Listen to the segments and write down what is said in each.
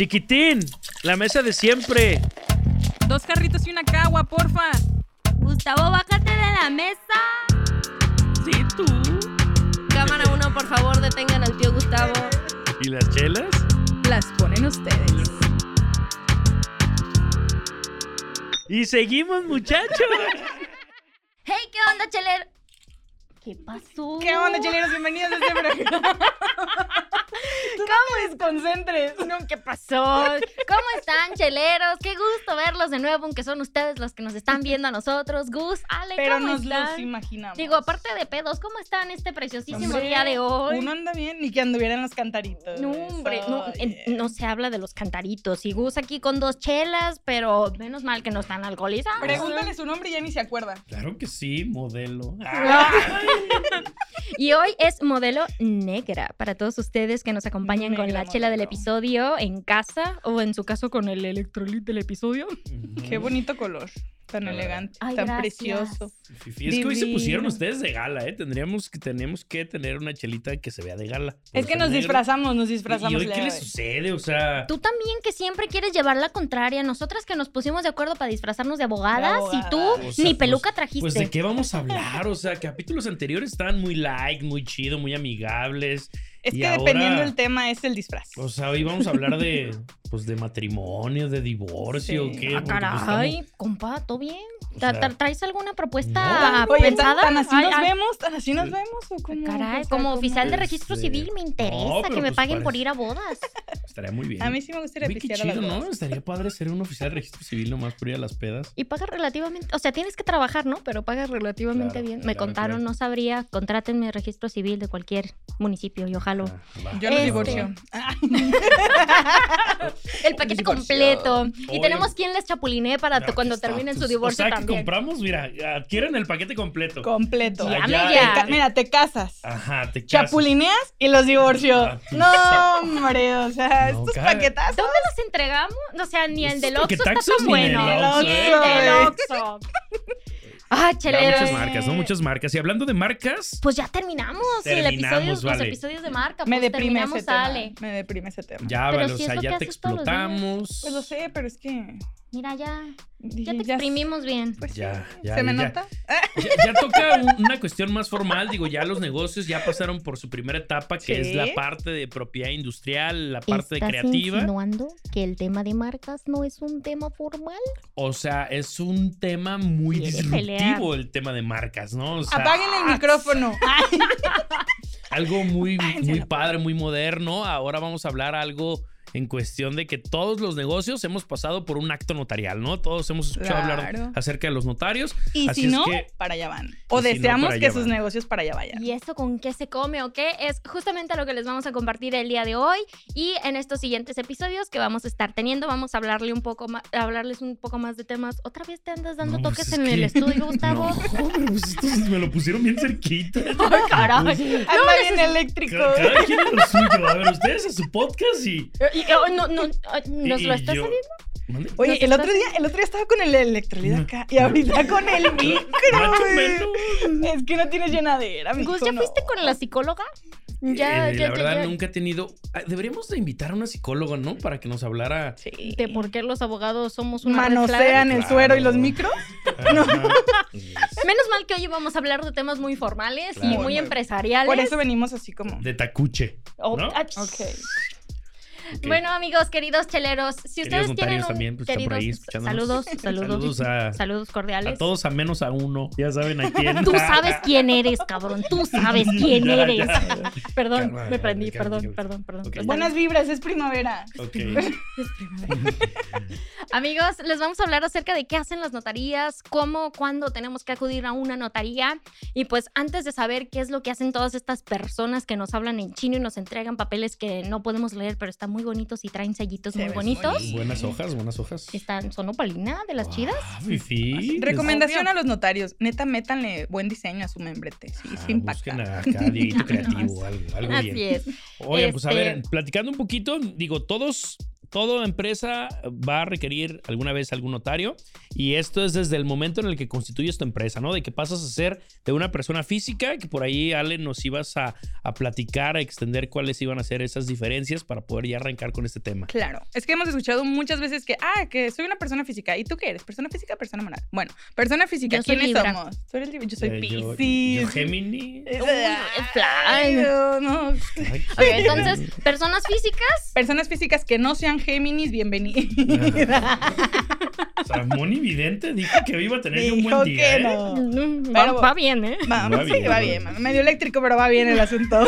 Chiquitín, la mesa de siempre. Dos carritos y una cagua, porfa. Gustavo, bájate de la mesa. Sí, tú. Cámara uno, por favor, detengan al tío Gustavo. ¿Y las chelas? Las ponen ustedes. Y seguimos, muchachos. Hey, ¿qué onda, cheler? ¿Qué pasó? ¿Qué onda, cheleros? Bienvenidos a este programa. ¿Cómo desconcentres? No, ¿qué pasó? ¿Cómo están, cheleros? Qué gusto verlos de nuevo, aunque son ustedes los que nos están viendo a nosotros. Gus, Ale, Pero ¿cómo nos están? los imaginamos. Digo, aparte de pedos, ¿cómo están este preciosísimo Hombre, día de hoy? Uno anda bien, ni que anduviera en los cantaritos. No, hombre, no se habla de los cantaritos. Y Gus aquí con dos chelas, pero menos mal que no están alcoholizados. Pregúntale su nombre y ya ni se acuerda. Claro que sí, modelo. Y hoy es modelo negra para todos ustedes que nos acompañan con Negra la chela del episodio en casa o en su caso con el electrolit del episodio. Qué bonito color. Tan Ah. elegante, Ay, tan gracias. precioso. Fifi, es que hoy se pusieron ustedes de gala, ¿eh? Tendríamos que, tenemos que tener una chelita que se vea de gala. Es que nos negro. disfrazamos, nos ¿Y disfrazamos. hoy qué le sucede? O sea, Tú también que siempre quieres llevar la contraria. Nosotras que nos pusimos de acuerdo para disfrazarnos de abogadas y tú abogada. O sea, ni pues- peluca trajiste. pues de qué vamos a hablar? O sea, capítulos anteriores estaban muy light, muy chido, muy amigables. Es Y que ahora- dependiendo del tema es el disfraz. O sea, hoy vamos a hablar de, pues, de matrimonio, de divorcio, Sí. ¿qué? Ah, pues, caray, estamos- compa, ¿todo bien? O ¿Tra- sea, tra- ¿Traes alguna propuesta No. Oye, pensada? ¿tan, así nos ay, vemos? ¿Tan así nos vemos? ¿O cómo? Caray, O sea, como oficial de Este, registro civil me interesa no, que me pues paguen por ir a bodas. Estaría muy bien. A mí sí me gustaría Uy, qué pistear a las chido, ¿no? bodas. Estaría padre ser un oficial de registro civil nomás por ir a las pedas. Y pagas relativamente, o sea, tienes que trabajar, ¿no? Pero pagas relativamente Claro, bien. Me contaron, claro. no sabría, contrátenme registro civil de cualquier municipio y ojalá. Ah, va. Yo no Este. divorcio. Ah, El paquete Divorcio. completo. Y tenemos quien les chapulinee para Ah, cuando terminen su divorcio O sea, que también. compramos, mira, adquieren el paquete completo. completo. Ya, ya. Te Mira, te casas. Ajá, te casas. Chapulineas y los divorcio. Ah, No, hombre, o sea, No, estos cara. paquetazos. ¿Dónde los entregamos? O sea, ni el del Oxxo está tan bueno. Oxxo, Ni ¿eh? el. Oxxo. Ah, Ya, chelero. muchas marcas, ¿no? Muchas marcas. Y hablando de marcas, Pues ya terminamos, el Terminamos, episodio, los vale. episodios de marca. Me pues deprime terminamos, ese tema. sale. Me deprime ese tema. ya, Pero vale, si o sea, ya que te los explotamos. Pues lo sé, pero es que. Mira, ya, ya te exprimimos bien. Pues Ya, sí. ya, ¿Se me ya, nota? Ya, ya toca un- una cuestión más formal. Digo, ya los negocios ya pasaron por su primera etapa, que Sí. es la parte de propiedad industrial, la parte de ¿Estás creativa. insinuando que el tema de marcas no es un tema formal? O sea, es un tema muy disruptivo pelear. el tema de marcas, ¿no? O sea, Apaguen el micrófono. Ay, algo muy, muy padre, muy moderno. Ahora vamos a hablar algo en cuestión de que todos los negocios hemos pasado por un acto notarial, ¿no? Todos hemos escuchado hablar acerca de los notarios. Y Así si es no, que- para allá van. O si no, deseamos que sus van. negocios para allá vayan. ¿Y eso con qué se come o qué? Es justamente lo que les vamos a compartir el día de hoy y en estos siguientes episodios que vamos a estar teniendo. Vamos a hablarle un poco más, hablarles un poco más de temas. ¿Otra vez te andas dando No, pues toques es en el estudio, Gustavo? No, pero pues estos me lo pusieron bien cerquita. Ay, caray. Anda bien eléctrico. Cada, cada quien es lo suyo. A ver, ustedes a su podcast y. Y- oh, no, no, ah, ¿Nos y lo estás yo- sabiendo? ¿Mande? Oye, ¿Nos el otro día, el otro día estaba con el electrolit acá y ahorita con el micro. Es que no tienes llenadera, Gus, ¿ya no. fuiste con la psicóloga? Ya, Eh, ya, la verdad, ya. nunca he tenido. ah, Deberíamos de invitar a una psicóloga, ¿no? Para que nos hablara. Sí. ¿De por qué los abogados somos una? Manosean el Claro. suero y los micros. Menos mal que hoy vamos a hablar de temas muy formales y Muy- empresariales. Por eso venimos así como. De tacuche. Oh, ¿no? ah, Bueno, amigos, queridos cheleros, si Queridos ustedes tienen un- también, pues, ahí saludos, saludos, Saludos a- saludos cordiales. A todos a menos a uno. Ya saben a quién. Tú sabes quién eres, cabrón. Tú sabes quién Ya, eres. ya. Perdón, Calma, me prendí, calma, perdón, calma. perdón, perdón. Está Buenas vibras, es primavera. Ok. Amigos, les vamos a hablar acerca de qué hacen las notarías, cómo, cuándo tenemos que acudir a una notaría. Y pues antes de saber qué es lo que hacen todas estas personas que nos hablan en chino y nos entregan papeles que no podemos leer, pero están muy bonitos y traen sellitos Se muy bonitos. Buenas hojas, buenas hojas. Están, son opalina de las chidas. Recomendación a los notarios. Neta, métanle buen diseño a su membrete. Sí, Ah, sí impacta. busquen acá, creativo, algo, algo Así bien. es. Oye, pues a Este- ver, platicando un poquito, digo, todos toda empresa va a requerir alguna vez algún notario y esto es desde el momento en el que constituyes tu empresa, ¿no? De que pasas a ser de una persona física, que por ahí, Ale, nos ibas a, a platicar, a extender cuáles iban a ser esas diferencias para poder ya arrancar con este tema. Claro, es que hemos escuchado muchas veces que, ah, que soy una persona física. ¿Y tú qué eres? ¿Persona física o persona moral? Bueno, persona física, Yo ¿quiénes somos? Tú eres Libra, yo soy Eh, yo- Piscis. yo Gemini. Ay, fly. no. Ay, entonces, personas físicas. Personas físicas que no sean Géminis, bienvenidas. O sea, Moni Vidente dijo que iba a tener un buen día. que ¿eh? no. mm, Va, Pero- va bien, ¿eh? Va, Va sí, bien, va va bien. bien. Medio eléctrico, pero va bien el asunto.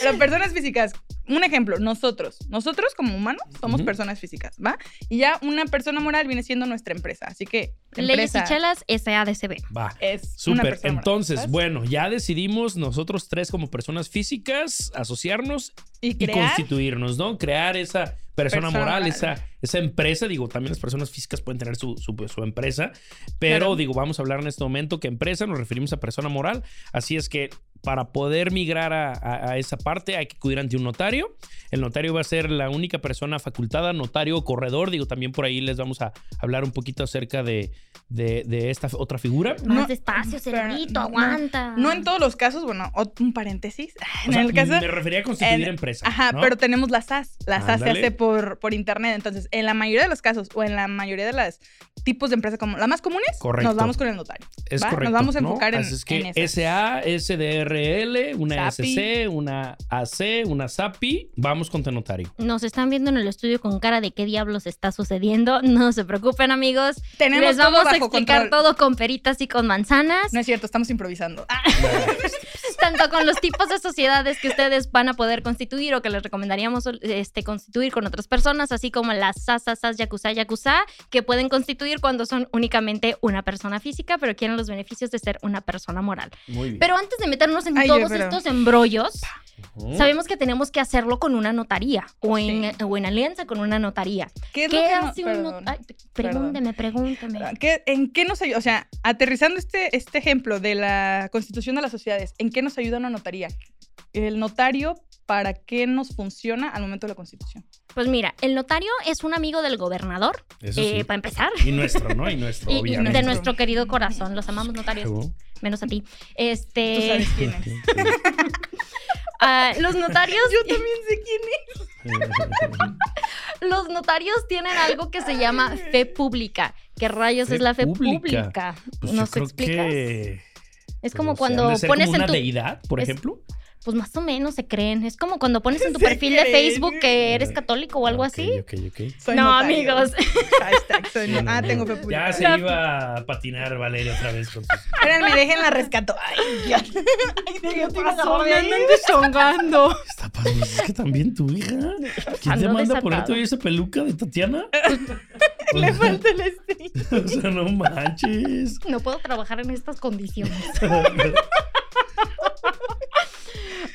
Pero personas físicas, un ejemplo, nosotros, nosotros como humanos somos personas físicas, ¿va? Y ya una persona moral viene siendo nuestra empresa. Así que Leyes y chelas, SADCB. Va. es Súper. moral, Entonces, bueno, ya decidimos nosotros tres como personas físicas asociarnos y constituirnos, ¿no? Crear esa persona, Persona moral, moral. Esa, esa empresa. Digo, también las personas físicas pueden tener su, su, su empresa, pero Claro. digo, vamos a hablar en este momento que empresa nos referimos a persona moral. Así es que para poder migrar a, a- a esa parte hay que acudir ante un notario. El notario va a ser la única persona facultada, notario o corredor. Digo, también por ahí les vamos a hablar un poquito acerca de, de- de esta otra figura. Más No, despacio, pero cerebrito, no, aguanta. No en todos los casos, bueno, un paréntesis. O En sea, el caso. me refería a constituir en- empresa. Ajá, ¿no? pero tenemos la SAS. La SAS se hace por, por internet. Entonces, en la mayoría de los casos o en la mayoría de los tipos de empresas como las más comunes, Correcto. nos vamos con el notario. Es ¿va? correcto. Nos vamos a ¿no? enfocar en, Así es que en. SA, SDRL, una SAPI. SC, una AC, una SAPI. Vamos con notario. Nos están viendo en el estudio con cara de qué diablos está sucediendo. No se preocupen, amigos. Tenemos Les todo vamos a explicar control. todo con peritas y con manzanas. No es cierto, estamos improvisando. Ah, tanto con los tipos de sociedades que ustedes van a poder constituir o que les recomendaríamos este, constituir con otras personas, así como las SAS, SAS, SAS, Yakuza, Yakuza, que pueden constituir cuando son únicamente una persona física, pero quieren los beneficios de ser una persona moral. Muy bien. Pero antes de meternos en Ay, todos pero- estos embrollos, sabemos que tenemos que hacerlo con una notaría o en, o en alianza con una notaría. ¿Qué es ¿Qué lo que no- hace un notario? Pregúnteme, pregúnteme. ¿Qué- ¿En qué nos ayuda? O sea, aterrizando este, este ejemplo de la constitución de las sociedades, ¿en qué nos ayuda una notaría? El notario, ¿para qué nos funciona al momento de la constitución? Pues mira, el notario es un amigo del gobernador, Eso eh, sí. para empezar. Y nuestro, ¿no? Y nuestro, Y- obviamente. de nuestro querido corazón, los amamos notarios, menos a ti. Tú Este, sabes quién es. ah, los notarios, Yo también sé quién es. los notarios tienen algo que se llama fe pública. ¿Qué rayos Fe es la fe pública. pública? Pues ¿Nos yo creo explicas? que... Es pues, como cuando ser pones como en una tu deidad, por es- ejemplo. Pues más o menos se creen. Es como cuando pones en tu perfil de. Facebook que eres católico o algo así. Ok, ok. Soy no, notario. amigos. Hashtag soy no- no, Ah, no. tengo fe. Ya se iba a patinar Valeria otra vez con sus... Espérenme, dejen la rescato. Ay, ya. Ay, ¿qué pasó? Me andan deshongando. Está pasando. Es que también tu hija. ¿Quién te manda a ponerte desatada. hoy esa peluca de Tatiana? Le falta el estilo. O sea, no manches. No puedo trabajar en estas condiciones.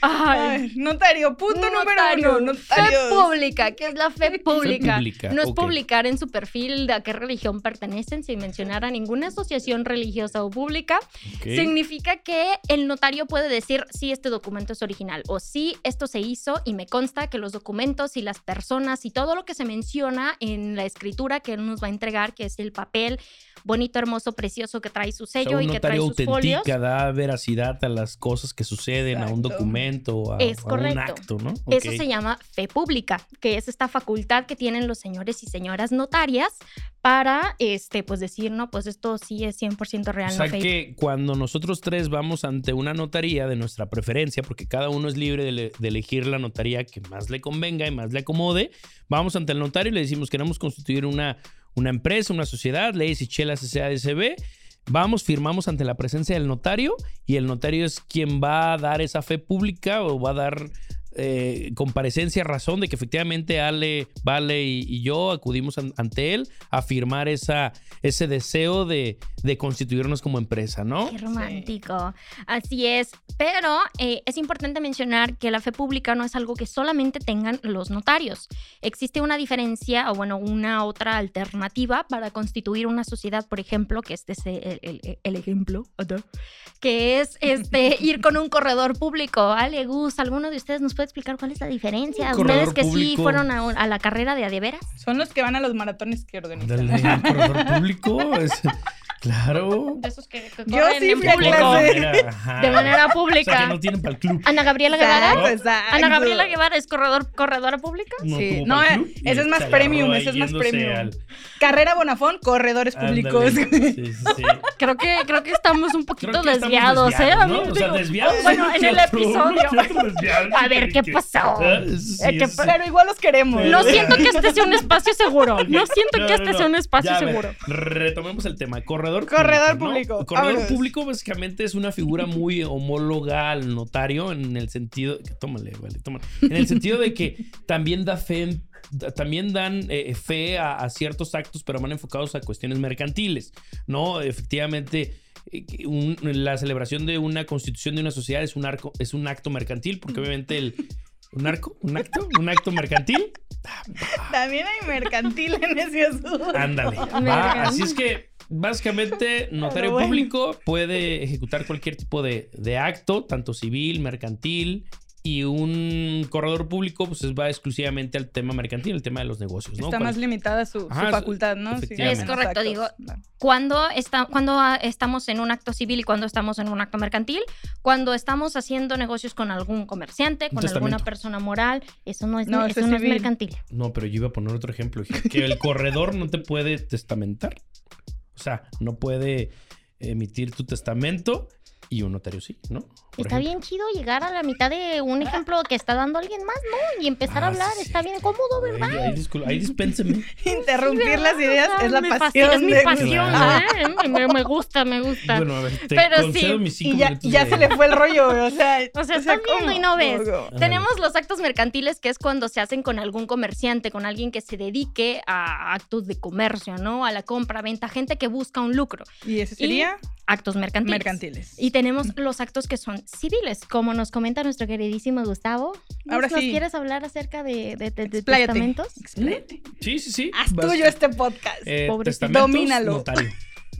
Ay. Notario, punto número uno. Fe pública, ¿qué es la fe pública? pública, no es publicar en su perfil de a qué religión pertenecen sin mencionar a ninguna asociación religiosa o pública. Significa que el notario puede decir si este documento es original o si esto se hizo y me consta que los documentos y las personas y todo lo que se menciona en la escritura que él nos va a entregar, que es el papel bonito, hermoso, precioso que trae su O sea, sello un y que trae sus folios. autentica, da veracidad a las cosas que suceden, a un documento, a, Es a un acto, ¿no? Eso se llama fe pública, que es esta facultad que tienen los señores y señoras notarias para, este, pues decir, no, pues esto sí es 100% real, O sea no fake. que cuando nosotros tres vamos ante una notaría de nuestra preferencia, porque cada uno es libre de, le- de elegir la notaría que más le convenga y más le acomode, vamos ante el notario y le decimos queremos constituir una, una empresa, una sociedad, leyes y chelas SADCB. Vamos, firmamos ante la presencia del notario y el notario es quien va a dar esa fe pública o va a dar eh, comparecencia, razón de que efectivamente Ale, Vale y, y yo acudimos an- ante él a firmar esa, ese deseo de, de constituirnos como empresa, ¿no? Qué romántico. Así es. Pero eh, es importante mencionar que la fe pública no es algo que solamente tengan los notarios. Existe una diferencia, o bueno, una otra alternativa para constituir una sociedad, por ejemplo, que este es el, el- el ejemplo, que es este, ir con un corredor público. Ale, Gus, ¿alguno de ustedes nos puede puede explicar cuál es la diferencia? Corredor Ustedes que sí público. fueron a, a la carrera de adeveras. Son los que van a los maratones que organizan. Dale, corredor público. es- claro. De esos que, que Yo sí en fui a público. clase. manera, ajá. De manera O sea, que pública. no tienen para el club. Ana Gabriela Guevara. Exacto, exacto. Ana Gabriela Guevara es corredor, corredora pública. No Sí, no, eh, club ese es más premium, ese es más premium. al- Carrera Bonafón, corredores públicos. Ándale. Sí, sí, sí. Creo que, creo que estamos un poquito desviados, desviados, ¿eh? ¿no? O sea, desviados. Bueno, en ¿Qué el episodio. A ver, ¿qué pasó? Ah, sí, Eh, que-. Pero igual los queremos. No siento que este sea un espacio seguro. No siento que este sea un espacio seguro. retomemos el tema. Corredor, Corredor público. Corredor Vámonos. público básicamente es una figura muy homóloga al notario en el sentido. que- Tómale, vale, tómale. En el sentido de que también da fe en- también dan eh, fe a, a ciertos actos, pero van enfocados a cuestiones mercantiles, ¿no? Efectivamente, eh, un- la celebración de una constitución de una sociedad es un, arco, es un acto mercantil, porque obviamente el... ¿Un arco? ¿Un acto? ¿Un acto mercantil? También hay mercantil en ese asunto. Ándale. va. Así es que básicamente notario bueno. público puede ejecutar cualquier tipo de, de acto, tanto civil, mercantil. Y un corredor público, pues va exclusivamente al tema mercantil, el tema de los negocios, ¿no? Está más limitada su, su Ajá, su- facultad, ¿no? Sí. Es correcto, digo. Cuando, está, cuando estamos en un acto civil y cuando estamos en un acto mercantil, cuando estamos haciendo negocios con algún comerciante, con alguna persona moral, eso no es, No, eso eso es no es mercantil. No, pero yo iba a poner otro ejemplo. Que el corredor no te puede testamentar. O sea, no puede emitir tu testamento y un notario sí, ¿no? Por Está ejemplo. bien chido llegar a la mitad de un ejemplo que está dando alguien más, ¿no? Y empezar a Ah, hablar, sí, está bien cómodo, ¿verdad? Ay, discul- ay, dispénseme. Interrumpir las ideas es la me pasión. es mi pasión, Claro. ¿eh? me, me gusta, me gusta. Bueno, a ver, te Pero sí, mis cinco Y ya, ya de- se le fue el rollo, o sea... O sea, estás viendo y no ves. Tenemos los actos mercantiles, que es cuando se hacen con algún comerciante, con alguien que se dedique a actos de comercio, ¿no? A la compra, venta, gente que busca un lucro. Y ese sería Actos mercantiles. mercantiles. Y tenemos los actos que son civiles, como nos comenta nuestro queridísimo Gustavo. ¿Nos, Ahora nos sí. quieres hablar acerca de, de, de- de Expláyate. testamentos? Expláyate. Sí, sí, sí. Haz Vas- tuyo este podcast. eh, Pobrecito. testamentos, Domínalo. notario.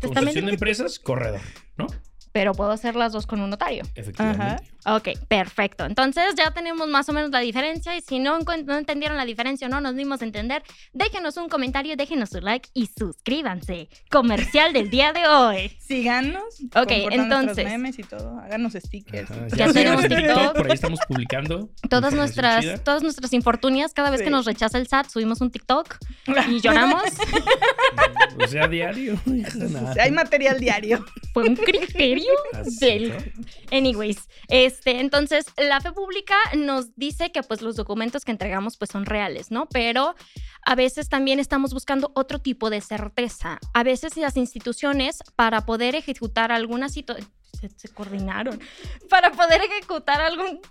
Constitución de empresas, corredor, ¿no? Pero puedo hacer las dos con un notario. Efectivamente. Ok, perfecto. Entonces ya tenemos más o menos la diferencia y si no, no entendieron la diferencia o no nos dimos a entender, déjenos un comentario, déjenos su like y suscríbanse. Comercial del día de hoy. Síganos. Ok, entonces. memes y todo. Háganos stickers. Ajá, Ya tenemos en TikTok. Por ahí estamos publicando. Todas nuestras, chida. todas nuestras infortunias, cada vez Sí. que nos rechaza el SAT, subimos un TikTok y lloramos. O sea, diario. Hay material diario. Fue un criterio del. Anyways, este, entonces la fe pública nos dice que pues los documentos que entregamos pues son reales, ¿no? Pero a veces también estamos buscando otro tipo de certeza. A veces las instituciones para poder ejecutar alguna situación se, se coordinaron para poder ejecutar algún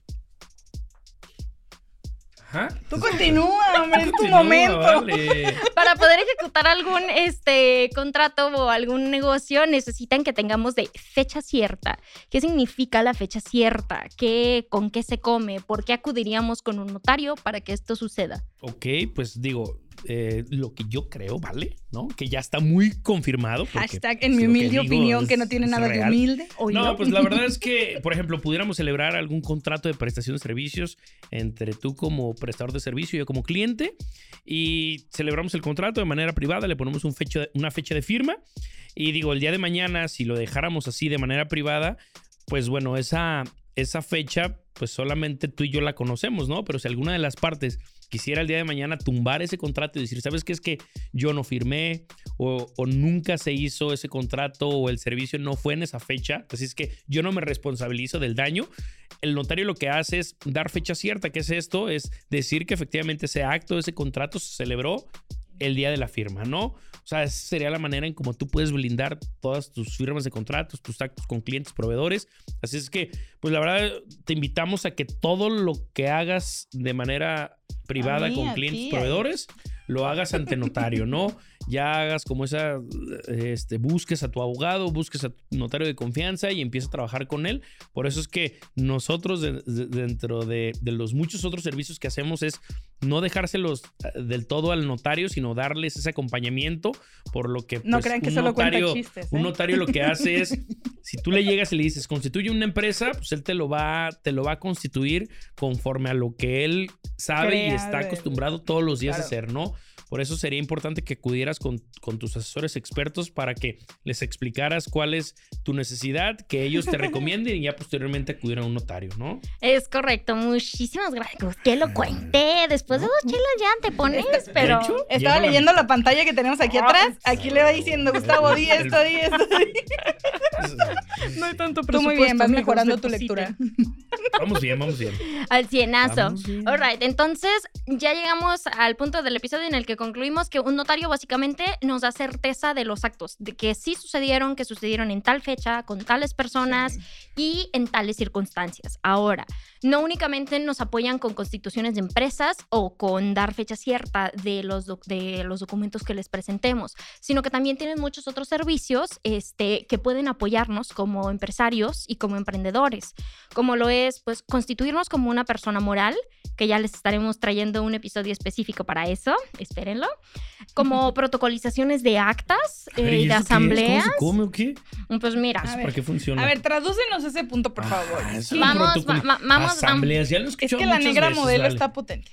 Ajá. Tú continúa, hombre, es tu momento. vale. para poder ejecutar algún este contrato o algún negocio necesitan que tengamos de fecha cierta. ¿Qué significa la fecha cierta? ¿Qué, ¿Con qué se come? ¿Por qué acudiríamos con un notario para que esto suceda? Ok, pues digo, eh, lo que yo creo, ¿vale? ¿No? Que ya está muy confirmado. porque, Hashtag pues, en mi lo que humilde opinión, es- que no tiene nada de humilde. No, pues la verdad es que, por ejemplo, pudiéramos celebrar algún contrato de prestación de servicios entre tú como prestador de servicio y yo como cliente y celebramos el contrato de manera privada, le ponemos un fecha, una fecha de firma y digo, el día de mañana, si lo dejáramos así de manera privada, pues bueno, esa, esa fecha, pues solamente tú y yo la conocemos, ¿no? Pero si alguna de las partes quisiera el día de mañana tumbar ese contrato y decir, ¿sabes qué? Es que yo no firmé o, nunca se hizo ese contrato o el servicio no fue en esa fecha, así es que yo no me responsabilizo del daño. El notario lo que hace es dar fecha cierta, que es esto, es decir que efectivamente ese acto, ese contrato se celebró el día de la firma, ¿no? O sea, esa sería la manera en cómo tú puedes blindar todas tus firmas de contratos, tus actos con clientes, proveedores. Así es que, pues la verdad, te invitamos a que todo lo que hagas de manera privada mí, con clientes, ti, a proveedores, lo hagas ante notario, ¿no? Ya hagas como esa, este, busques a tu abogado, busques a tu notario de confianza y empieces a trabajar con él. Por eso es que nosotros de- de- dentro de, de los muchos otros servicios que hacemos es no dejárselos eh, del todo al notario, sino darles ese acompañamiento, por lo que No pues, crean que un solo notario, chistes, un ¿eh? notario lo que hace es Si tú le llegas y le dices, constituye una empresa, pues él te lo va, te lo va a constituir conforme a lo que él sabe y está acostumbrado todos los días a hacer, ¿no? Por eso sería importante que acudieras con, con tus asesores expertos para que les explicaras cuál es tu necesidad, que ellos te recomienden y ya posteriormente acudir a un notario, ¿no? Es correcto, muchísimas gracias. Que lo cuente. Después de dos chelas ya te pones, De pero. hecho, Estaba la- leyendo la pantalla que tenemos aquí Ah, atrás. Aquí le va diciendo, Gustavo, di esto, di esto. di". No hay tanto Tú muy bien, vas mejorando tu lectura. Vamos bien, vamos bien. Al cienazo. Bien. Alright, entonces ya llegamos al punto del episodio en el que concluimos que un notario básicamente nos da certeza de los actos, de que sí sucedieron, que sucedieron en tal fecha, con tales personas y en tales circunstancias. Ahora, no únicamente nos apoyan con constituciones de empresas o con dar fecha cierta de los, de los documentos que les presentemos, sino que también tienen muchos otros servicios este, que pueden apoyarnos como empresarios y como emprendedores, como lo es pues constituirnos como una persona moral, que ya les estaremos trayendo un episodio específico para eso, espérenlo, como protocolizaciones de actas A ver, eh, ¿y de eso qué es? asambleas. ¿Cómo se come o qué? Pues mira, ¿Eso ver, ¿Para qué funciona? A ver, tradúcenos ese punto, por favor. Ah, Sí. es un Vamos, protocolo. va- va- vamos, Asambleas, ya lo Es que la negra veces, modelo está potente.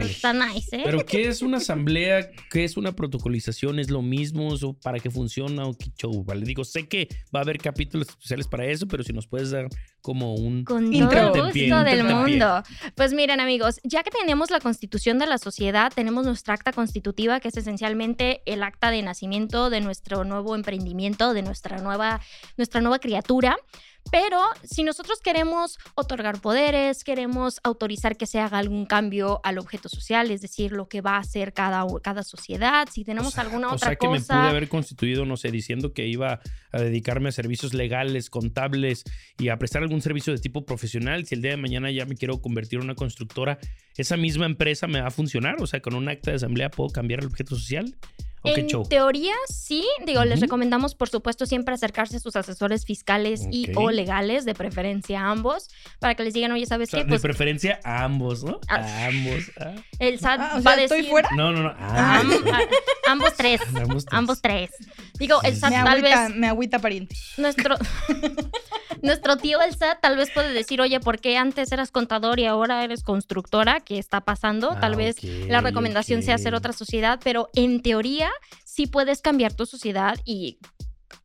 Está, nice, ¿eh? Pero ¿qué es una asamblea? ¿Qué es una protocolización? ¿Es lo mismo? ¿O ¿Para qué funciona? ¿O qué show? Vale, digo, sé que va a haber capítulos especiales para eso, pero si nos puedes dar como un... Con Intro. todo gusto del mundo. Pues miren, amigos, ya que tenemos la constitución de la sociedad, tenemos nuestra acta constitutiva, que es esencialmente el acta de nacimiento de nuestro nuevo emprendimiento, de nuestra nueva, nuestra nueva criatura. Pero si nosotros queremos otorgar poderes, queremos autorizar que se haga algún cambio al objeto social, es decir, lo que va a hacer cada, cada sociedad, si tenemos o sea, alguna o otra sea que me cosa. pude haber constituido, no sé, diciendo que iba a dedicarme a servicios legales, contables y a prestar algún servicio de tipo profesional. Si el día de mañana ya me quiero convertir en una constructora, ¿esa misma empresa me va a funcionar? O sea, con un acta de asamblea puedo cambiar el objeto social. ¿O qué En show? teoría, sí. Digo, les recomendamos, por supuesto, siempre acercarse a sus asesores fiscales y o legales, de preferencia a ambos, para que les digan, oye, O ¿sabes sea, qué? de Pues preferencia a ambos, ¿no? Ah. A ambos. ah. el SAT Ah, o va a ¿estoy fuera? No, no, no. A- ambos tres. Ambos tres. Ambos tres. Digo, el SAT Me tal agüita, vez... me agüita pariente. Nuestro, nuestro tío el SAT tal vez puede decir, oye, ¿por qué antes eras contador y ahora eres constructora? ¿Qué está pasando? Ah, tal vez la recomendación sea hacer otra sociedad, pero en teoría sí puedes cambiar tu sociedad y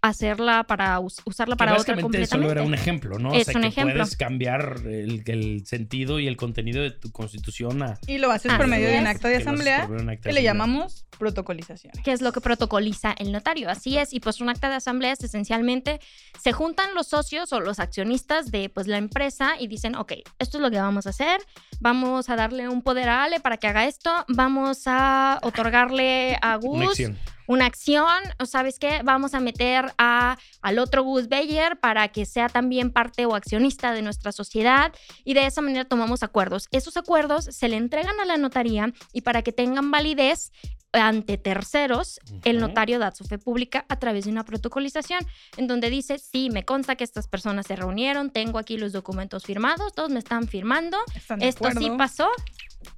hacerla para us- usarla Que para otra básicamente solo completamente. era un ejemplo, ¿no? Es o sea, un que ejemplo. puedes cambiar el, el sentido y el contenido de tu constitución a... Y lo haces por medio de un es. acta de que asamblea que le llamamos protocolización. que es lo que protocoliza el notario. Así es, y pues un acta de asamblea es esencialmente, se juntan los socios o los accionistas de pues la empresa y dicen, ok, esto es lo que vamos a hacer, vamos a darle un poder a Ale para que haga esto, vamos a otorgarle a Gus Una acción. o sabes qué, vamos a meter a, al otro Gus Beyer para que sea también parte o accionista de nuestra sociedad y de esa manera tomamos acuerdos. Esos acuerdos se le entregan a la notaría y para que tengan validez ante terceros, el notario da su fe pública a través de una protocolización en donde dice, sí, me consta que estas personas se reunieron, tengo aquí los documentos firmados, todos me están firmando, ¿Están esto sí pasó,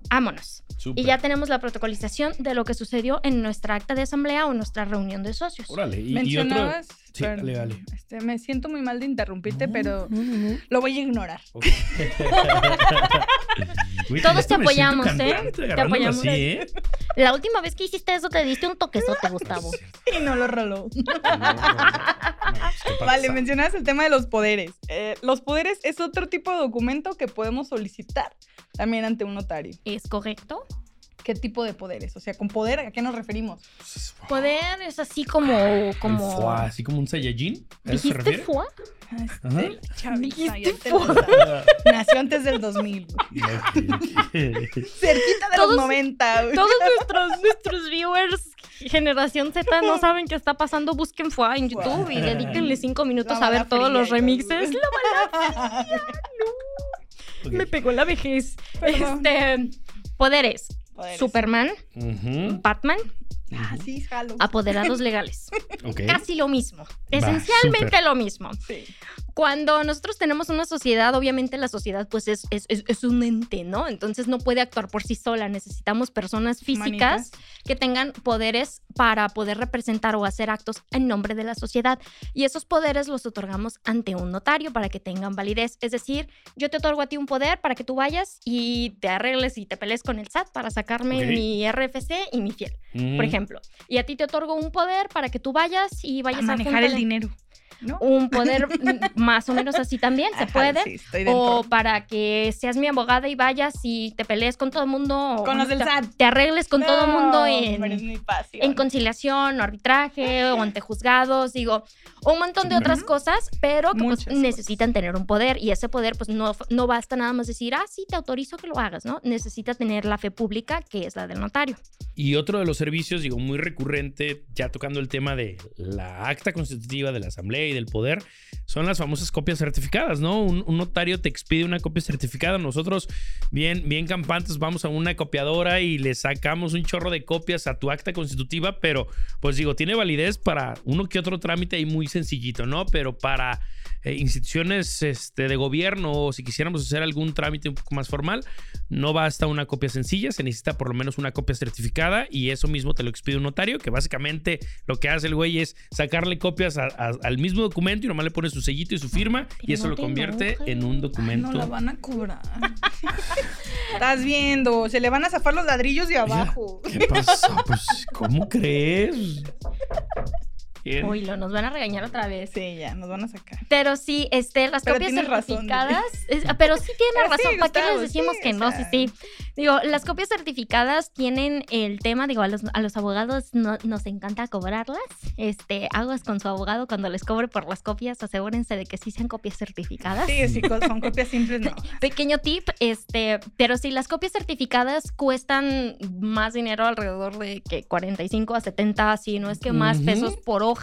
vámonos. Y ya tenemos la protocolización de lo que sucedió en nuestra acta de asamblea o en nuestra reunión de socios. Órale. Y, y otro... Mencionabas. Sí, dale, dale. este, me siento muy mal de interrumpirte, No, pero no, no, no. lo voy a ignorar. Todos te apoyamos, ¿eh? Te apoyamos. así, ¿eh? La última vez que hiciste eso te diste un toquezote, Gustavo. Y no lo roló. No, no, no, no, pues, ¿qué Vale, mencionabas el tema de los poderes. Eh, los poderes es otro tipo de documento que podemos solicitar también ante un notario. ¿Es correcto? ¿Qué tipo de poderes? O sea, con poder, ¿a qué nos referimos? Poder es así como... El como... foie, así como un Saiyajin. ¿A eso se ¿Dijiste refiere? foie? Ajá. Este, chavita, ya te. Nació antes del 2000. güey. Ok, ok. Cerquita de Todos- los 90. güey. Todos nuestros, nuestros viewers generación Z no saben qué está pasando. Busquen foie en YouTube y dedíquenle cinco minutos La a ver todos fría los y todo, remixes. güey. Ok. Me pegó la vejez. Perdón. Este... Poderes. Poderes. Superman. Batman, Ah, sí, jalo. Apoderados legales. Casi lo mismo. Esencialmente lo mismo. Sí. Cuando nosotros tenemos una sociedad, obviamente la sociedad pues es, es, es- es un ente, ¿no? Entonces no puede actuar por sí sola. Necesitamos personas físicas que tengan poderes para poder representar o hacer actos en nombre de la sociedad. Y esos poderes los otorgamos ante un notario para que tengan validez. Es decir, yo te otorgo a ti un poder para que tú vayas y te arregles y te pelees con el SAT para sacarme mi RFC y mi fiel, Mm. por ejemplo. Y a ti te otorgo un poder para que tú vayas y vayas a manejar el dinero. ¿No? un poder más o menos así también, se Ajá, puede. Sí, estoy dentro. O para que seas mi abogada y vayas y te pelees con todo el mundo. Con los del te, SAT. Te arregles con todo el mundo en, conciliación o arbitraje o ante juzgados, digo, un montón de otras cosas, pero que pues, necesitan tener un poder y ese poder pues no, no basta nada más decir, ah, sí, te autorizo que lo hagas, ¿no? Necesita tener la fe pública, que es la del notario. Y otro de los servicios, digo, muy recurrente, ya tocando el tema de la acta constitutiva de la Asamblea y del poder, son las famosas copias certificadas, ¿no? Un, notario te expide una copia certificada. Nosotros, bien, bien campantes, vamos a una copiadora y le sacamos un chorro de copias a tu acta constitutiva, pero pues digo, tiene validez para uno que otro trámite ahí muy sencillito, ¿no? Pero para eh, instituciones este, de gobierno o si quisiéramos hacer algún trámite un poco más formal, no basta una copia sencilla, se necesita por lo menos una copia certificada y eso mismo te lo expide un notario, que básicamente lo que hace el güey es sacarle copias a- a- al mismo documento y nomás le pone su sellito y su firma y Pero eso no lo te convierte en un documento. No la van a cobrar. Estás viendo, se le van a zafar los ladrillos de abajo. ¿Qué pasó? Pues, ¿cómo crees? ¿Quién? Uy, lo nos van a regañar otra vez. Sí, ya, nos van a sacar. Pero sí, este, las Pero copias razón, certificadas. es- pero sí tiene Pero sí, razón. ¿Para qué les decimos sí, que o no? sea. Sí, sí. Digo, las copias certificadas tienen el tema, digo, a los, a los abogados no- nos encanta cobrarlas. Este, aguas con su abogado cuando les cobre por las copias, asegúrense de que sí sean copias certificadas. Sí, sí, son copias simples, no. Pequeño tip, este, pero sí, las copias certificadas cuestan más dinero, alrededor de que 45 a 70, si no es que más pesos por hoja.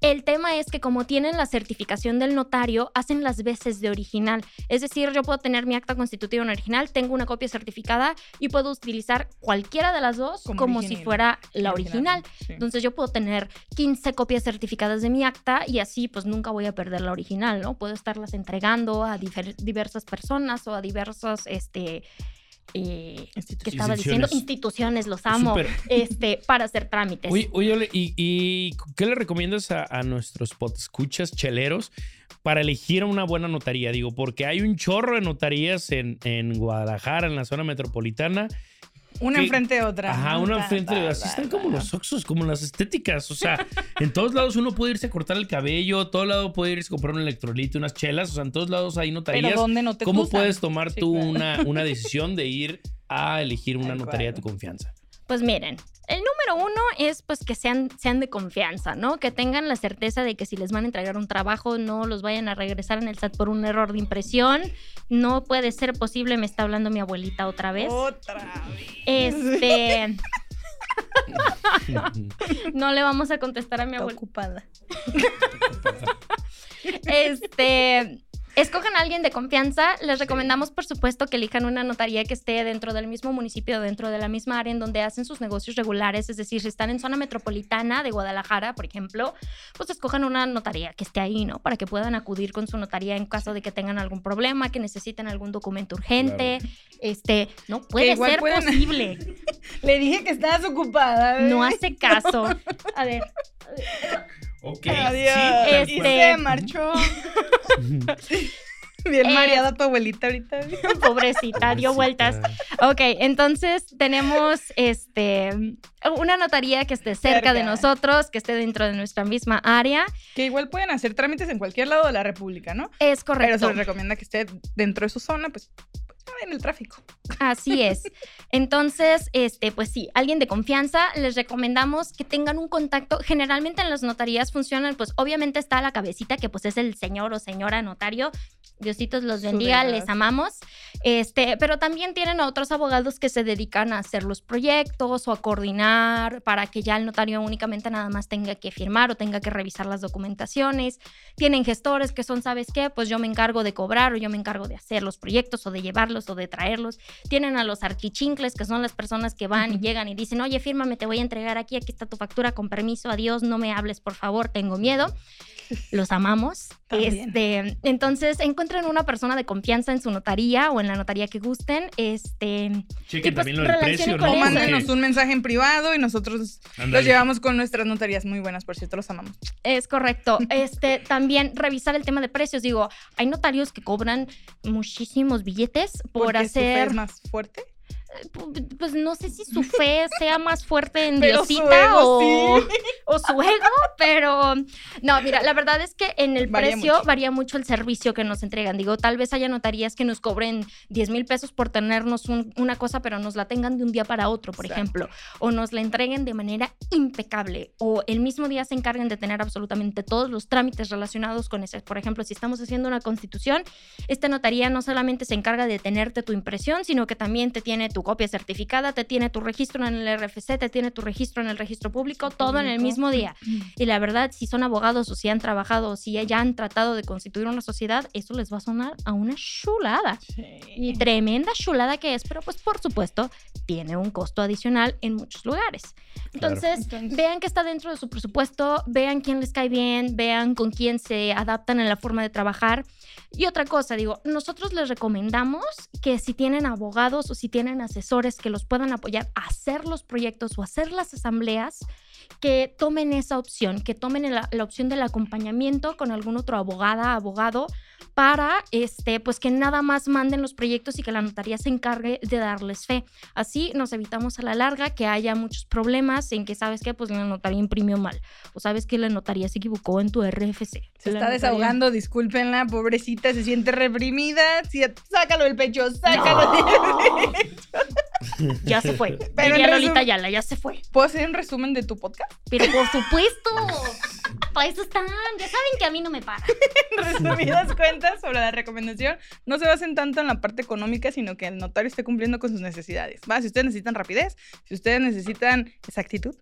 El tema es que como tienen la certificación del notario, hacen las veces de original. Es decir, yo puedo tener mi acta constitutiva en original, tengo una copia certificada y puedo utilizar cualquiera de las dos como, Como si fuera la original. Sí. Entonces yo puedo tener 15 copias certificadas de mi acta y así pues nunca voy a perder la original, ¿no? Puedo estarlas entregando a diversas personas o a diversas, este... eh, ¿Qué estaba diciendo? Instituciones. Los amo. Este, para hacer trámites. Oye, oye, Ole, ¿y, y qué le recomiendas a, a nuestros escuchas cheleros para elegir una buena notaría? Digo, porque hay un chorro de notarías en, en Guadalajara, en la zona metropolitana. Una que- enfrente de otra. Ajá, una enfrente de ta, Así están como los oxos, como las estéticas. O sea, en todos lados uno puede irse a cortar el cabello, todo lado puede irse a comprar un electrolito, unas chelas. O sea, en todos lados hay notarías. Pero ¿dónde no te ¿Cómo puedes tomar Sí, tú claro. una, una decisión de ir a elegir una notaría de tu confianza? Pues miren, el número uno es pues que sean, sean de confianza, ¿no? Que tengan la certeza de que si les van a entregar un trabajo no los vayan a regresar en el SAT por un error de impresión. No puede ser posible, me está hablando mi abuelita otra vez. Otra vez. Este, no le vamos a contestar a mi Está abuelita. ocupada. Este, escojan a alguien de confianza. Les recomendamos, por supuesto, que elijan una notaría que esté dentro del mismo municipio, dentro de la misma área en donde hacen sus negocios regulares. Es decir, si están en zona metropolitana de Guadalajara, por ejemplo, pues escojan una notaría que esté ahí, ¿no? Para que puedan acudir con su notaría en caso de que tengan algún problema, que necesiten algún documento urgente. Este, no puede ser pueden- posible. Le dije que estabas ocupada. ¿eh? No hace caso. A ver. Ok. Adiós. sí, Este- se marchó. Bien Eh, mareada tu abuelita ahorita. Pobrecita, dio vueltas. Ok, entonces tenemos este una notaría que esté cerca, de Cerca. nosotros, que esté dentro de nuestra misma área. Que igual pueden hacer trámites en cualquier lado de la República, ¿no? Es Pero correcto. se les recomienda que esté dentro de su zona, pues en el tráfico. Así es. Entonces, este, pues sí, alguien de confianza, les recomendamos que tengan un contacto. Generalmente en las notarías funcionan, pues obviamente está la cabecita, que pues es el señor o señora notario. Diositos los bendiga, les amamos. Este, pero también tienen a otros abogados que se dedican a hacer los proyectos o a coordinar para que ya el notario únicamente nada más tenga que firmar o tenga que revisar las documentaciones. Tienen gestores que son, ¿sabes qué? Pues yo me encargo de cobrar o yo me encargo de hacer los proyectos o de llevarlos o de traerlos. Tienen a los arquichincles, que son las personas que van y llegan y dicen, oye, fírmame, te voy a entregar aquí, aquí está tu factura, con permiso, adiós, no me hables, por favor, tengo miedo. Los amamos. Este, entonces, encuentren una persona de confianza en su notaría o en la notaría que gusten. Este, Chequen pues, también lo del precio, con ¿no? Mándenos un mensaje en privado y nosotros los llevamos con nuestras notarías muy buenas, por cierto, los amamos. Es correcto. Este, también revisar el tema de precios. Digo, hay notarios que cobran muchísimos billetes por Porque su fe hacer. es más fuerte. Pu- Pues no sé si su fe sea más fuerte en Pero Diosita ego, o, sí. o su ego, pero no, mira, la verdad es que en el Varía precio mucho. varía mucho el servicio que nos entregan. Digo, tal vez haya notarías que nos cobren 10 mil pesos por tenernos un- una cosa, pero nos la tengan de un día para otro, por Exacto. ejemplo, o nos la entreguen de manera impecable, o el mismo día se encarguen de tener absolutamente todos los trámites relacionados con ese. Por ejemplo, si estamos haciendo una constitución, esta notaría no solamente se encarga de tenerte tu impresión, sino que también te tiene tu copia certificada, te tiene tu registro en el RFC, te tiene tu registro en el registro público, todo en el mismo día. Y la verdad, si son abogados o si han trabajado o si ya han tratado de constituir una sociedad, eso les va a sonar a una chulada. Y tremenda chulada que es, pero pues por supuesto tiene un costo adicional en muchos lugares. Claro. Entonces, Entonces- vean que está dentro de su presupuesto, vean quién les cae bien, vean con quién se adaptan en la forma de trabajar. Y otra cosa, digo, nosotros les recomendamos que si tienen abogados o si tienen asesores que los puedan apoyar a hacer los proyectos o hacer las asambleas, que tomen esa opción, que tomen la, la opción del acompañamiento con algún otro abogada, abogado, para este, pues que nada más manden los proyectos y que la notaría se encargue de darles fe. Así nos evitamos a la larga que haya muchos problemas en que sabes que pues la notaría imprimió mal o sabes que la notaría se equivocó en tu RFC. Se está notaría- desahogando, discúlpenla, pobrecita, se siente reprimida. Sácalo del pecho, sácalo. Ya se fue. Pero Diría Lolita Yala, ya se fue. ¿Puedo hacer un resumen de tu podcast? Pero por supuesto. Para eso están. Ya saben que a mí no me para. En resumidas cuentas, sobre la recomendación, no se basen tanto en la parte económica, sino que el notario esté cumpliendo con sus necesidades. ¿va? Si ustedes necesitan rapidez, si ustedes necesitan exactitud,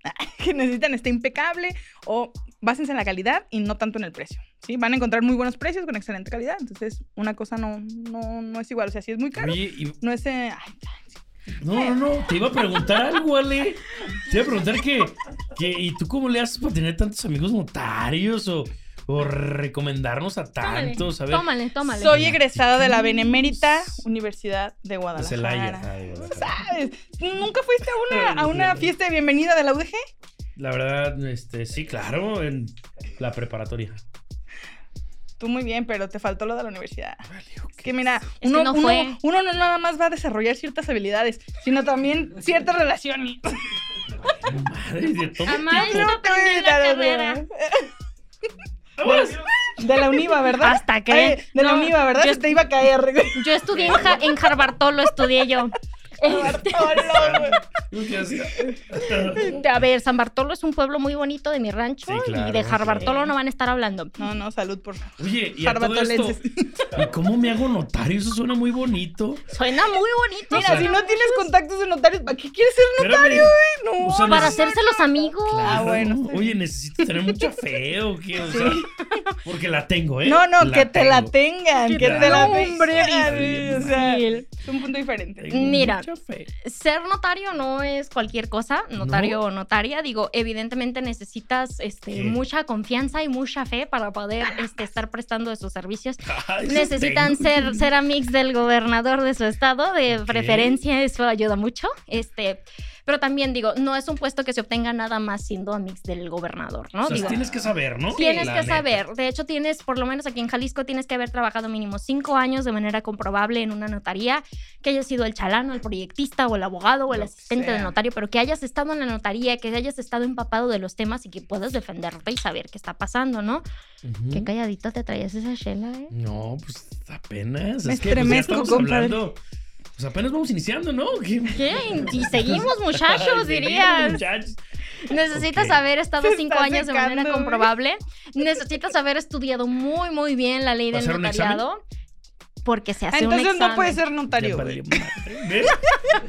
que necesitan esté impecable, o básense en la calidad y no tanto en el precio. ¿sí? Van a encontrar muy buenos precios con excelente calidad. Entonces, una cosa no, no, no es igual. O sea, si es muy caro, Oye, y- no es... eh, ay, no, no, no, te iba a preguntar algo, Ale. Te iba a preguntar que, que ¿y tú cómo le haces para tener tantos amigos notarios o, o recomendarnos a tantos? A ver, Tómale, tómale. Soy egresada de la Benemérita Universidad de Guadalajara. Celaya. Ay, Guadalajara. ¿Sabes? ¿Nunca fuiste a una, a una fiesta de bienvenida de la UDG? La verdad, este, sí, claro, en la preparatoria. Tú muy bien, pero te faltó lo de la universidad. Valió, Que mira, Es que uno, no uno- fue. uno no nada más va a desarrollar ciertas habilidades, sino también ciertas relaciones. Madre de todo. Amá, tipo. yo terminé la carrera. De la UNIVA, ¿verdad? Hasta que. Ay, de la no, UNIVA, ¿verdad? Yo, Se te iba a caer. yo estudié en, Ja- en Harvartolo, estudié yo. Bartolo, güey. ¿Qué hacía? A ver, San Bartolo es un pueblo muy bonito de mi rancho Sí, claro, y de Harvartolo sí. no van a estar hablando. No, no, salud, por favor. Oye, y a todo esto, Jarbatolenses. ¿y cómo me hago notario? Eso suena muy bonito. Suena muy bonito. Mira, sea, si no tienes contactos de notarios, ¿para qué quieres ser Espérame. notario, güey? No. O sea, Para neces- hacerse los amigos. Ah, bueno, sí. Oye, necesito tener mucha fe o qué, o sea, porque la tengo, ¿eh? No, no, La que te la tengan, Que que te la la- tengan. O sea, un punto diferente. Mira. Ser notario no es cualquier cosa, notario o notaria. Digo, evidentemente necesitas este, ¿Qué? mucha confianza y mucha fe para poder este, estar prestando esos servicios. Necesitan tengo. ser, ser amigos del gobernador de su estado, de preferencia, eso ayuda mucho. Este, pero también digo, no es un puesto que se obtenga nada más siendo amigos del gobernador, ¿no? O sea, Digo, tienes que saber, ¿no? Tienes La que neta. saber. De hecho, tienes, por lo menos aquí en Jalisco, tienes que haber trabajado mínimo cinco años de manera comprobable en una notaría, que hayas sido el chalano, el proyectista o el abogado o el Lo asistente de sea. notario, pero que hayas estado en la notaría, que hayas estado empapado de los temas y que puedas defenderte y saber qué está pasando, ¿no? Qué calladito te traías esa chela, ¿eh? No, pues apenas. Me es que pues, ya estamos. Pues apenas vamos iniciando, ¿no? ¿Qué? ¿Qué? Y seguimos, muchachos, dirías. muchachos. Necesitas haber estado cinco años de manera comprobable. Necesitas haber estudiado muy, muy bien la ley del notariado. Porque se hace un Entonces examen. no puede ser notario,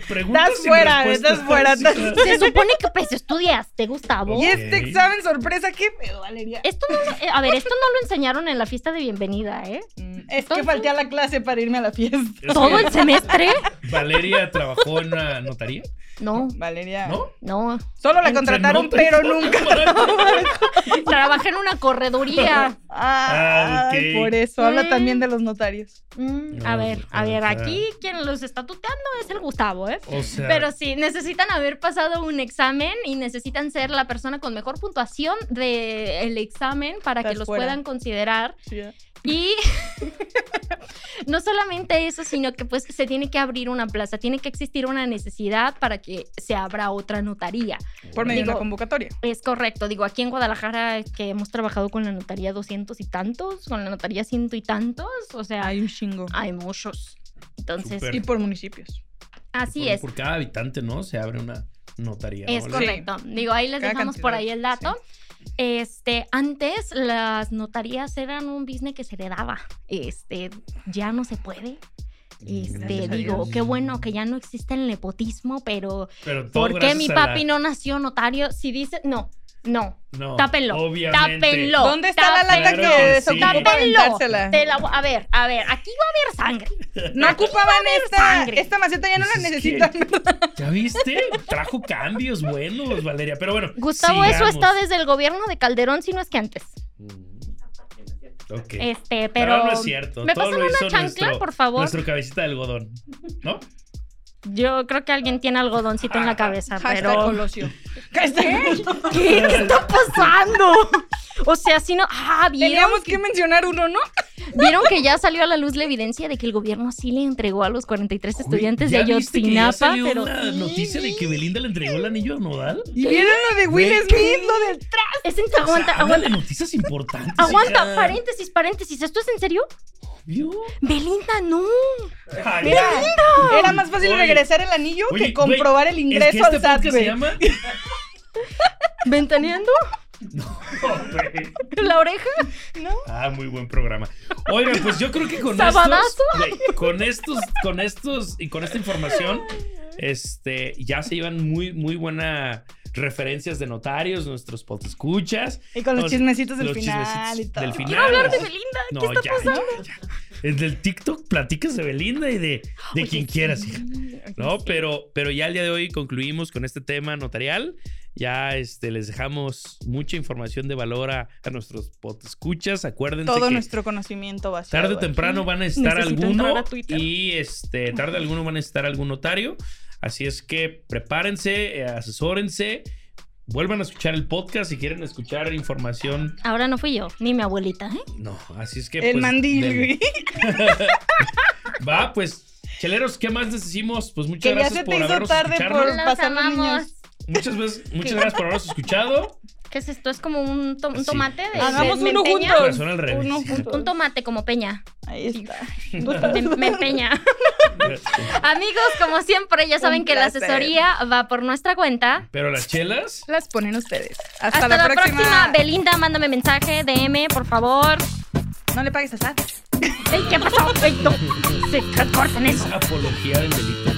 Estás fuera, estás fuera. Se supone que pues estudiaste, Gustavo. Y este examen sorpresa, ¿qué pedo, Valeria? Esto no, lo- eh, a ver, esto no lo enseñaron en la fiesta de bienvenida, ¿eh? Mm, Es que falté a la clase para irme a la fiesta. Es ¿Todo el semestre? Valeria trabajó en una notaría, No, Valeria. ¿no? no. Solo la contrataron, pero nunca. Trabajé en una correduría. Ah, Ay, ok. por eso. Habla Mm. también de los notarios. Mm, No, a ver, a ver, aquí quien los está tuteando es el Gustavo, ¿eh? O sea, Pero sí, necesitan haber pasado un examen y necesitan ser la persona con mejor puntuación del examen para que los fuera. puedan considerar. Sí, ¿eh? Y no solamente eso, sino que pues se tiene que abrir una plaza, tiene que existir una necesidad para que se abra otra notaría. Por medio de una convocatoria. Es correcto, digo, aquí en Guadalajara que hemos trabajado con la notaría doscientos y tantos, con la notaría ciento y tantos, o sea, hay, Hay un chingo. muchos. Entonces. Y por municipios. así por, es. por cada habitante, ¿no? Se abre una notaría. ¿no, Es correcto. Digo, ahí les Cada dejamos por ahí el dato. Este, antes las notarías eran un business que se le daba. Este, ya no se puede. Este, Gracias a digo, qué bueno que ya no existe el nepotismo, pero ¿por qué mi papi la- no nació notario? Si dice, no, no, No, tápenlo, Obviamente. tápenlo. ¿Dónde está la lata Claro que desocupa sí. para Tápenlo. Te la a ver, a ver, aquí va a haber sangre. No ocupaban esta, sangre. esta maceta, ya no Pues la es necesitan. ¿Ya viste? Trajo cambios buenos, Valeria. Pero bueno. Gustavo, eso está desde el gobierno de Calderón, si no es que antes. Mm. Ok. Este, pero, pero. no es cierto. ¿Me Todo pasan una chancla, nuestro, por favor? Nuestro cabecita de algodón. ¿No? Yo creo que alguien tiene algodoncito en la cabeza, Hashtag pero. Colosio. Colosio. ¿Qué? ¿Qué está pasando? O sea, si no. Ah, ¿vieron? Teníamos que mencionar uno, ¿no? ¿Vieron que ya salió a la luz la evidencia de que el gobierno sí le entregó a los 43 estudiantes ¿Ya de que ya Ayotzinapa? Pero. una noticia de que Belinda le entregó el anillo a Nodal? ¿Y vieron lo de Will ¿Qué? Smith? Lo del tra- Es en- O sea, aguanta, habla aguanta. de noticias importantes. Aguanta, hija. paréntesis, paréntesis. ¿Esto es en serio? ¿Vio? Belinda, no. Ay, Mira, era más fácil Oye. regresar el anillo Oye, que comprobar el ingreso es que este al SAT, podcast güey. se llama... ¿Ventaneando? No, güey. ¿La oreja? ¿No? Ah, muy buen programa. Oigan, pues yo creo que con ¿Sabadazo? estos, güey, con estos, con estos y con esta información, este, ya se llevan muy, muy buena referencias de notarios, nuestros escuchas. Y con los Los- chismecitos del los final chismecitos y todo. del final. Quiero hablar de. Belinda. No, ¿Qué está ya, pasando? ya, el TikTok platicas de Belinda y de, de quien quieras, hija. No, pero, pero ya el día de hoy concluimos con este tema notarial. Ya este, les dejamos mucha información de valor a, a nuestros escuchas. Acuérdense Todo que nuestro conocimiento va a tarde o temprano van a estar Necesito alguno a y este, tarde alguno van a estar algún notario. Así es que prepárense, eh, asesórense, vuelvan a escuchar el podcast si quieren escuchar información. Ahora no fui yo, ni mi abuelita, ¿eh? No, así es que El pues, mandil. Va, pues, cheleros, ¿qué más les decimos? Pues muchas Que ya gracias se te por hizo habernos tarde escuchado. por- Los pasar. Muchas veces, muchas gracias por habernos escuchado. ¿Qué es esto? ¿Es como un, to- un Sí. tomate? De, Hagamos de- uno juntos. Corazón al revés. Uno. Un tomate como peña. Ahí está. Me, me empeña. Amigos, como siempre, ya saben que la asesoría va por nuestra cuenta. Pero las chelas, Las ponen ustedes. Hasta, Hasta, la, próxima. Belinda, mándame mensaje, DM, por favor. No le pagues a SAT. Ey, ¿Qué pasó? Ey, no. Se corten eso. apología del delito.